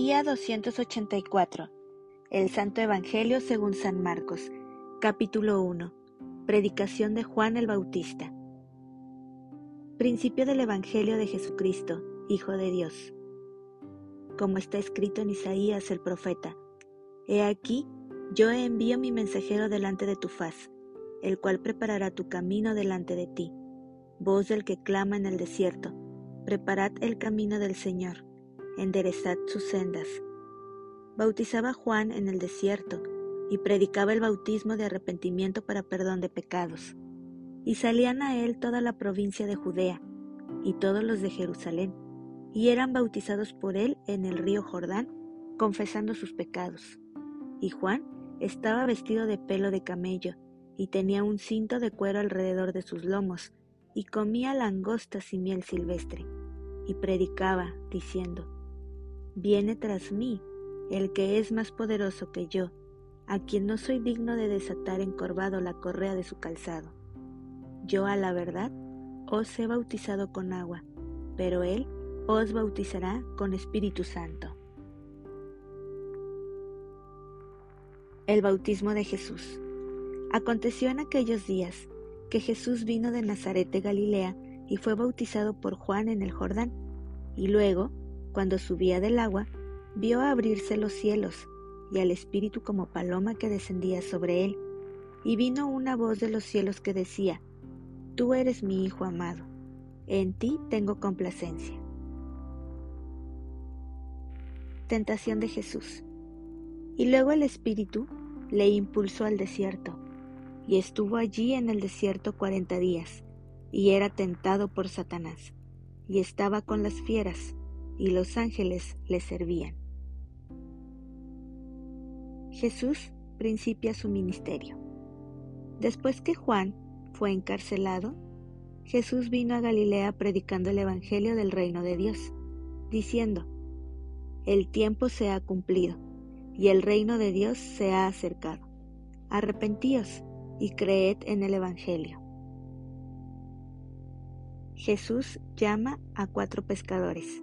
Día 284. El Santo Evangelio según San Marcos. Capítulo 1. Predicación de Juan el Bautista. Principio del Evangelio de Jesucristo, Hijo de Dios. Como está escrito en Isaías el profeta, He aquí, yo envío mi mensajero delante de tu faz, el cual preparará tu camino delante de ti. Voz del que clama en el desierto, preparad el camino del Señor enderezad sus sendas. Bautizaba Juan en el desierto y predicaba el bautismo de arrepentimiento para perdón de pecados. Y salían a él toda la provincia de Judea y todos los de Jerusalén, y eran bautizados por él en el río Jordán, confesando sus pecados. Y Juan estaba vestido de pelo de camello, y tenía un cinto de cuero alrededor de sus lomos, y comía langostas y miel silvestre, y predicaba, diciendo, Viene tras mí el que es más poderoso que yo, a quien no soy digno de desatar encorvado la correa de su calzado. Yo a la verdad os he bautizado con agua, pero él os bautizará con Espíritu Santo. El bautismo de Jesús. Aconteció en aquellos días que Jesús vino de Nazaret de Galilea y fue bautizado por Juan en el Jordán, y luego cuando subía del agua, vio abrirse los cielos y al Espíritu como paloma que descendía sobre él, y vino una voz de los cielos que decía, Tú eres mi Hijo amado, en ti tengo complacencia. Tentación de Jesús. Y luego el Espíritu le impulsó al desierto, y estuvo allí en el desierto cuarenta días, y era tentado por Satanás, y estaba con las fieras, y los ángeles le servían. Jesús principia su ministerio. Después que Juan fue encarcelado, Jesús vino a Galilea predicando el Evangelio del reino de Dios, diciendo, El tiempo se ha cumplido y el reino de Dios se ha acercado. Arrepentíos y creed en el Evangelio. Jesús llama a cuatro pescadores.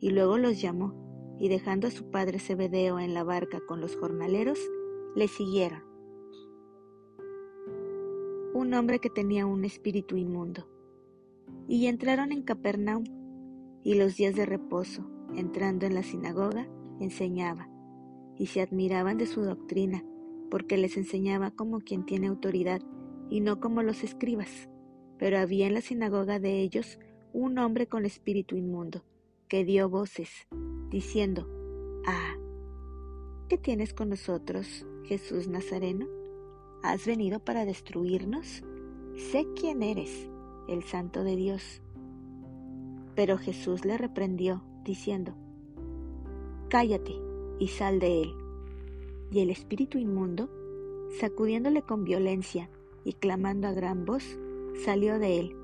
y luego los llamó, y dejando a su padre Zebedeo en la barca con los jornaleros, le siguieron. Un hombre que tenía un espíritu inmundo. Y entraron en Capernaum, y los días de reposo, entrando en la sinagoga, enseñaba, y se admiraban de su doctrina, porque les enseñaba como quien tiene autoridad, y no como los escribas. Pero había en la sinagoga de ellos un hombre con espíritu inmundo, que dio voces, diciendo, Ah, ¿qué tienes con nosotros, Jesús Nazareno? ¿Has venido para destruirnos? Sé quién eres, el Santo de Dios. Pero Jesús le reprendió, diciendo, Cállate y sal de él. Y el espíritu inmundo, sacudiéndole con violencia y clamando a gran voz, salió de él.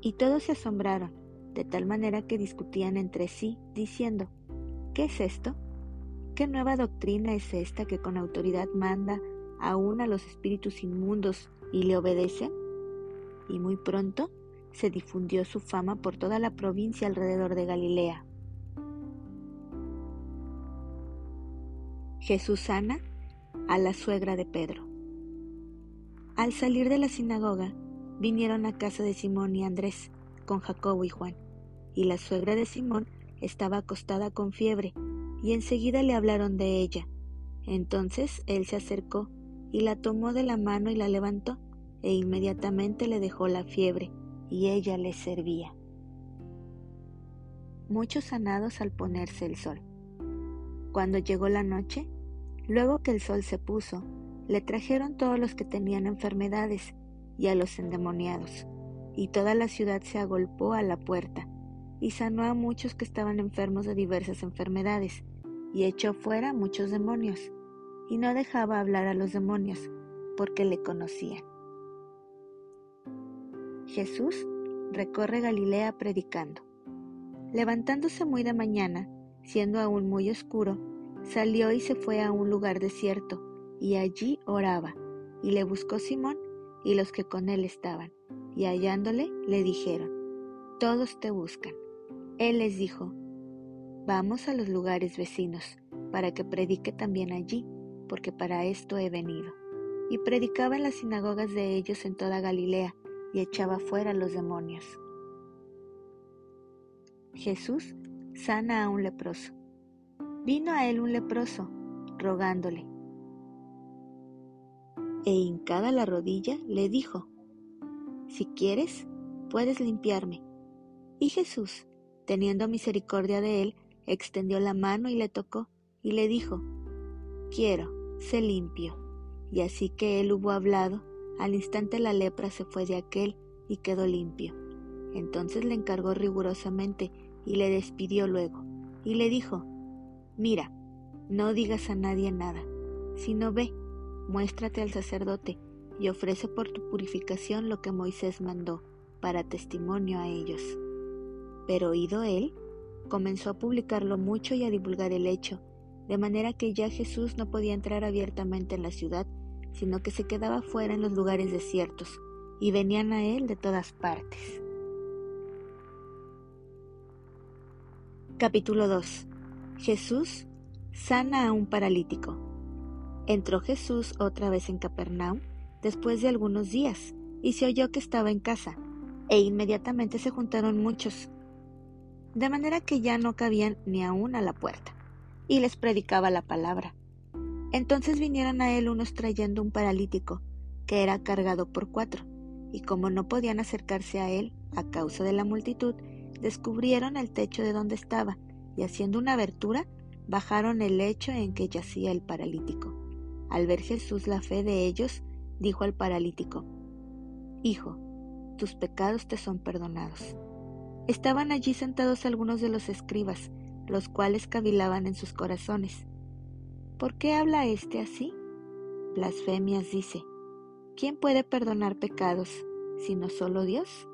Y todos se asombraron de tal manera que discutían entre sí, diciendo, ¿qué es esto? ¿Qué nueva doctrina es esta que con autoridad manda aún a los espíritus inmundos y le obedecen? Y muy pronto se difundió su fama por toda la provincia alrededor de Galilea. Jesús sana a la suegra de Pedro. Al salir de la sinagoga, vinieron a casa de Simón y Andrés, con Jacobo y Juan y la suegra de Simón estaba acostada con fiebre, y enseguida le hablaron de ella. Entonces él se acercó y la tomó de la mano y la levantó, e inmediatamente le dejó la fiebre, y ella le servía. Muchos sanados al ponerse el sol. Cuando llegó la noche, luego que el sol se puso, le trajeron todos los que tenían enfermedades y a los endemoniados, y toda la ciudad se agolpó a la puerta y sanó a muchos que estaban enfermos de diversas enfermedades, y echó fuera muchos demonios, y no dejaba hablar a los demonios, porque le conocían. Jesús recorre Galilea predicando. Levantándose muy de mañana, siendo aún muy oscuro, salió y se fue a un lugar desierto, y allí oraba, y le buscó Simón y los que con él estaban, y hallándole le dijeron, Todos te buscan. Él les dijo, Vamos a los lugares vecinos, para que predique también allí, porque para esto he venido. Y predicaba en las sinagogas de ellos en toda Galilea, y echaba fuera los demonios. Jesús sana a un leproso. Vino a él un leproso, rogándole. E hincada la rodilla, le dijo, Si quieres, puedes limpiarme. Y Jesús, teniendo misericordia de él, extendió la mano y le tocó, y le dijo, Quiero, sé limpio. Y así que él hubo hablado, al instante la lepra se fue de aquel y quedó limpio. Entonces le encargó rigurosamente y le despidió luego, y le dijo, Mira, no digas a nadie nada, sino ve, muéstrate al sacerdote y ofrece por tu purificación lo que Moisés mandó, para testimonio a ellos. Pero oído él, comenzó a publicarlo mucho y a divulgar el hecho, de manera que ya Jesús no podía entrar abiertamente en la ciudad, sino que se quedaba fuera en los lugares desiertos, y venían a él de todas partes. Capítulo 2 Jesús sana a un paralítico. Entró Jesús otra vez en Capernaum después de algunos días y se oyó que estaba en casa, e inmediatamente se juntaron muchos, de manera que ya no cabían ni aún a la puerta, y les predicaba la palabra. Entonces vinieron a él unos trayendo un paralítico, que era cargado por cuatro, y como no podían acercarse a él a causa de la multitud, descubrieron el techo de donde estaba, y haciendo una abertura, bajaron el lecho en que yacía el paralítico. Al ver Jesús la fe de ellos, dijo al paralítico, Hijo, tus pecados te son perdonados. Estaban allí sentados algunos de los escribas, los cuales cavilaban en sus corazones. ¿Por qué habla éste así? Blasfemias dice. ¿Quién puede perdonar pecados sino solo Dios?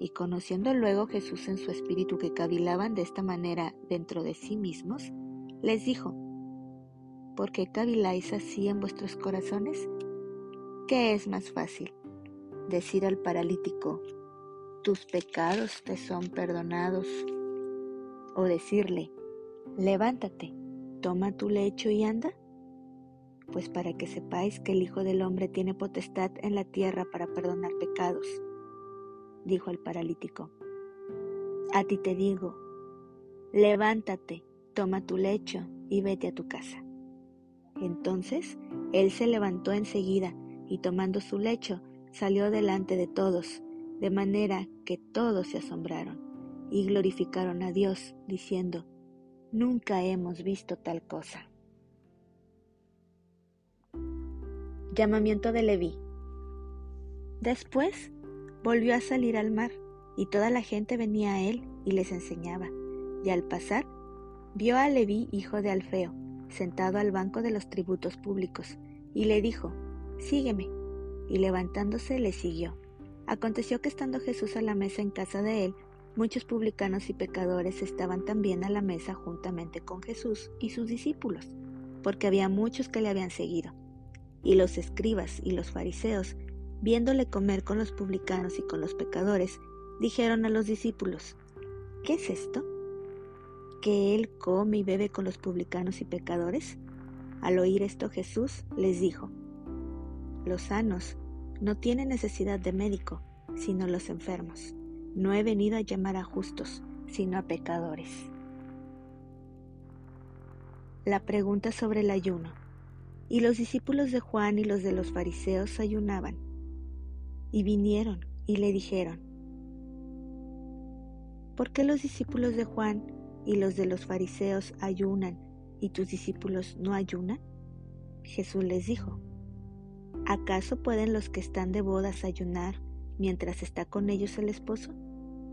Y conociendo luego Jesús en su espíritu que cavilaban de esta manera dentro de sí mismos, les dijo, ¿por qué caviláis así en vuestros corazones? ¿Qué es más fácil? Decir al paralítico, tus pecados te son perdonados, o decirle, levántate, toma tu lecho y anda. Pues para que sepáis que el Hijo del Hombre tiene potestad en la tierra para perdonar pecados dijo el paralítico. A ti te digo, levántate, toma tu lecho y vete a tu casa. Entonces él se levantó enseguida y tomando su lecho salió delante de todos, de manera que todos se asombraron y glorificaron a Dios, diciendo, Nunca hemos visto tal cosa. Llamamiento de Leví. Después volvió a salir al mar, y toda la gente venía a él y les enseñaba. Y al pasar, vio a Leví, hijo de Alfeo, sentado al banco de los tributos públicos, y le dijo, Sígueme. Y levantándose le siguió. Aconteció que estando Jesús a la mesa en casa de él, muchos publicanos y pecadores estaban también a la mesa juntamente con Jesús y sus discípulos, porque había muchos que le habían seguido. Y los escribas y los fariseos viéndole comer con los publicanos y con los pecadores, dijeron a los discípulos, ¿qué es esto? ¿Que él come y bebe con los publicanos y pecadores? Al oír esto Jesús les dijo, los sanos no tienen necesidad de médico, sino los enfermos. No he venido a llamar a justos, sino a pecadores. La pregunta sobre el ayuno. Y los discípulos de Juan y los de los fariseos ayunaban y vinieron y le dijeron, ¿por qué los discípulos de Juan y los de los fariseos ayunan y tus discípulos no ayunan? Jesús les dijo, ¿acaso pueden los que están de bodas ayunar mientras está con ellos el esposo?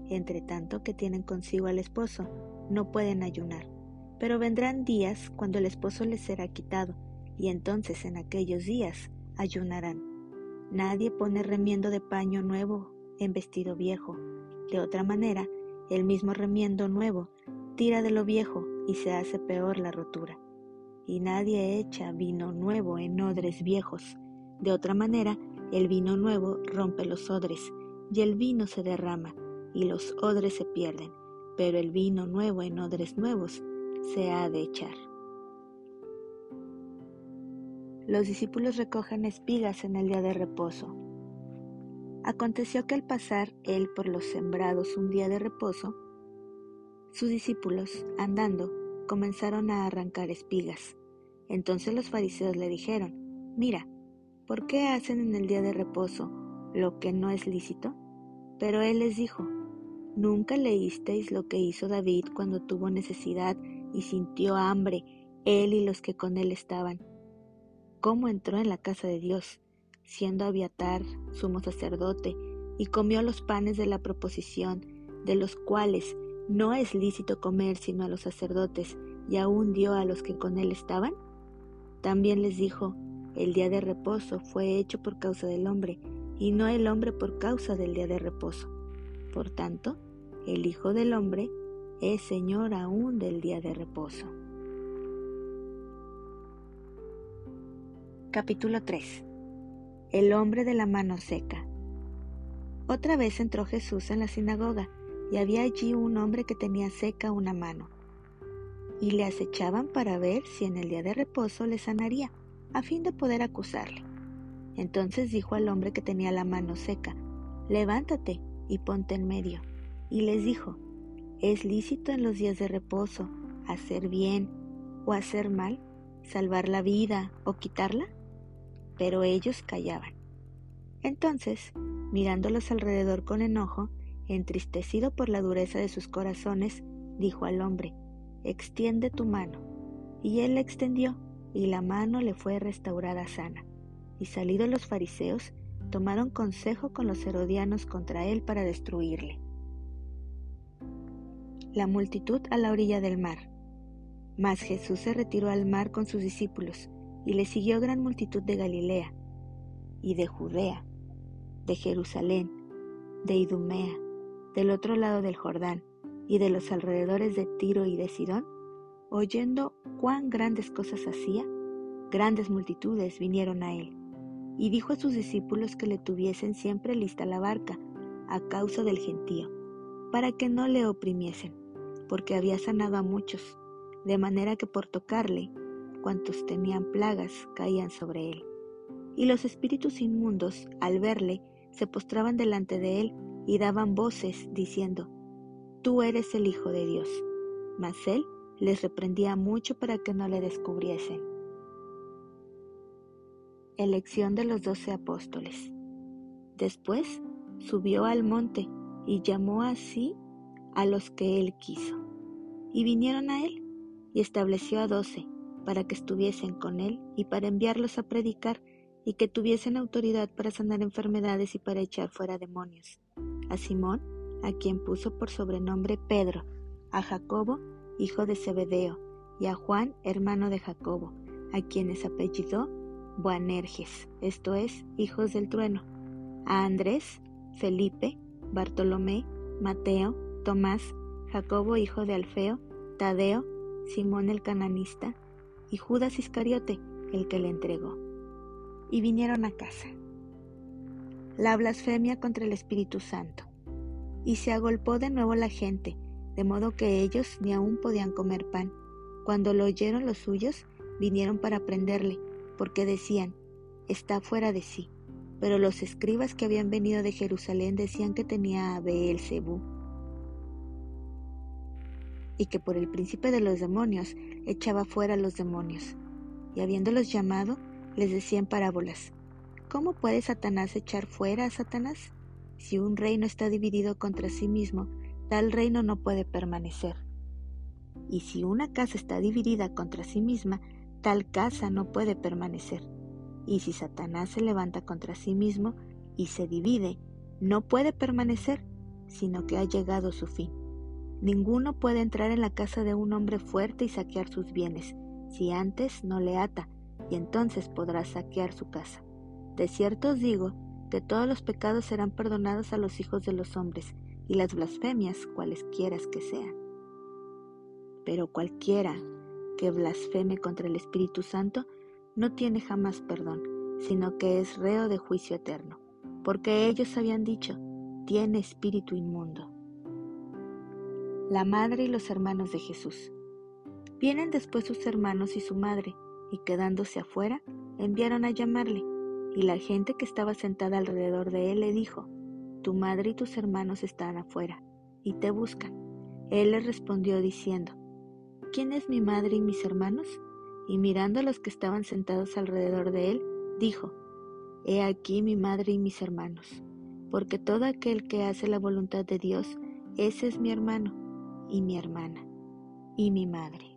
Entre tanto que tienen consigo al esposo, no pueden ayunar. Pero vendrán días cuando el esposo les será quitado, y entonces en aquellos días ayunarán. Nadie pone remiendo de paño nuevo en vestido viejo. De otra manera, el mismo remiendo nuevo tira de lo viejo y se hace peor la rotura. Y nadie echa vino nuevo en odres viejos. De otra manera, el vino nuevo rompe los odres, y el vino se derrama, y los odres se pierden, pero el vino nuevo en odres nuevos se ha de echar. Los discípulos recogen espigas en el día de reposo. Aconteció que al pasar él por los sembrados un día de reposo, sus discípulos, andando, comenzaron a arrancar espigas. Entonces los fariseos le dijeron, Mira, ¿por qué hacen en el día de reposo lo que no es lícito? Pero él les dijo, ¿nunca leísteis lo que hizo David cuando tuvo necesidad y sintió hambre, él y los que con él estaban? ¿Cómo entró en la casa de Dios, siendo Abiatar sumo sacerdote, y comió los panes de la proposición, de los cuales no es lícito comer sino a los sacerdotes, y aún dio a los que con él estaban? También les dijo, el día de reposo fue hecho por causa del hombre, y no el hombre por causa del día de reposo. Por tanto, el Hijo del Hombre es Señor aún del día de reposo. Capítulo 3 El hombre de la mano seca. Otra vez entró Jesús en la sinagoga, y había allí un hombre que tenía seca una mano. Y le acechaban para ver si en el día de reposo le sanaría a fin de poder acusarle. Entonces dijo al hombre que tenía la mano seca, levántate y ponte en medio. Y les dijo, ¿es lícito en los días de reposo hacer bien o hacer mal, salvar la vida o quitarla? Pero ellos callaban. Entonces, mirándolos alrededor con enojo, entristecido por la dureza de sus corazones, dijo al hombre, extiende tu mano. Y él la extendió y la mano le fue restaurada sana. Y salidos los fariseos, tomaron consejo con los herodianos contra él para destruirle. La multitud a la orilla del mar. Mas Jesús se retiró al mar con sus discípulos, y le siguió gran multitud de Galilea, y de Judea, de Jerusalén, de Idumea, del otro lado del Jordán, y de los alrededores de Tiro y de Sidón, oyendo cuán grandes cosas hacía, grandes multitudes vinieron a él, y dijo a sus discípulos que le tuviesen siempre lista la barca, a causa del gentío, para que no le oprimiesen, porque había sanado a muchos, de manera que por tocarle, cuantos tenían plagas caían sobre él. Y los espíritus inmundos, al verle, se postraban delante de él y daban voces, diciendo, Tú eres el Hijo de Dios. Mas él les reprendía mucho para que no le descubriesen. Elección de los doce apóstoles. Después subió al monte y llamó así a los que él quiso. Y vinieron a él y estableció a doce para que estuviesen con él y para enviarlos a predicar y que tuviesen autoridad para sanar enfermedades y para echar fuera demonios. A Simón, a quien puso por sobrenombre Pedro, a Jacobo, hijo de Zebedeo, y a Juan, hermano de Jacobo, a quienes apellidó Boanerges, esto es, hijos del trueno, a Andrés, Felipe, Bartolomé, Mateo, Tomás, Jacobo, hijo de Alfeo, Tadeo, Simón el cananista, y Judas Iscariote, el que le entregó. Y vinieron a casa. La blasfemia contra el Espíritu Santo. Y se agolpó de nuevo la gente, de modo que ellos ni aún podían comer pan. Cuando lo oyeron los suyos, vinieron para prenderle, porque decían, está fuera de sí. Pero los escribas que habían venido de Jerusalén decían que tenía a Beelzebú y que por el príncipe de los demonios echaba fuera a los demonios. Y habiéndolos llamado, les decían parábolas. ¿Cómo puede Satanás echar fuera a Satanás? Si un reino está dividido contra sí mismo, tal reino no puede permanecer. Y si una casa está dividida contra sí misma, tal casa no puede permanecer. Y si Satanás se levanta contra sí mismo y se divide, no puede permanecer, sino que ha llegado su fin. Ninguno puede entrar en la casa de un hombre fuerte y saquear sus bienes, si antes no le ata, y entonces podrá saquear su casa. De cierto os digo que todos los pecados serán perdonados a los hijos de los hombres, y las blasfemias cualesquiera que sean. Pero cualquiera que blasfeme contra el Espíritu Santo no tiene jamás perdón, sino que es reo de juicio eterno, porque ellos habían dicho, tiene espíritu inmundo. La madre y los hermanos de Jesús. Vienen después sus hermanos y su madre, y quedándose afuera, enviaron a llamarle, y la gente que estaba sentada alrededor de él le dijo, Tu madre y tus hermanos están afuera, y te buscan. Él les respondió diciendo, ¿quién es mi madre y mis hermanos? Y mirando a los que estaban sentados alrededor de él, dijo, He aquí mi madre y mis hermanos, porque todo aquel que hace la voluntad de Dios, ese es mi hermano y mi hermana y mi madre.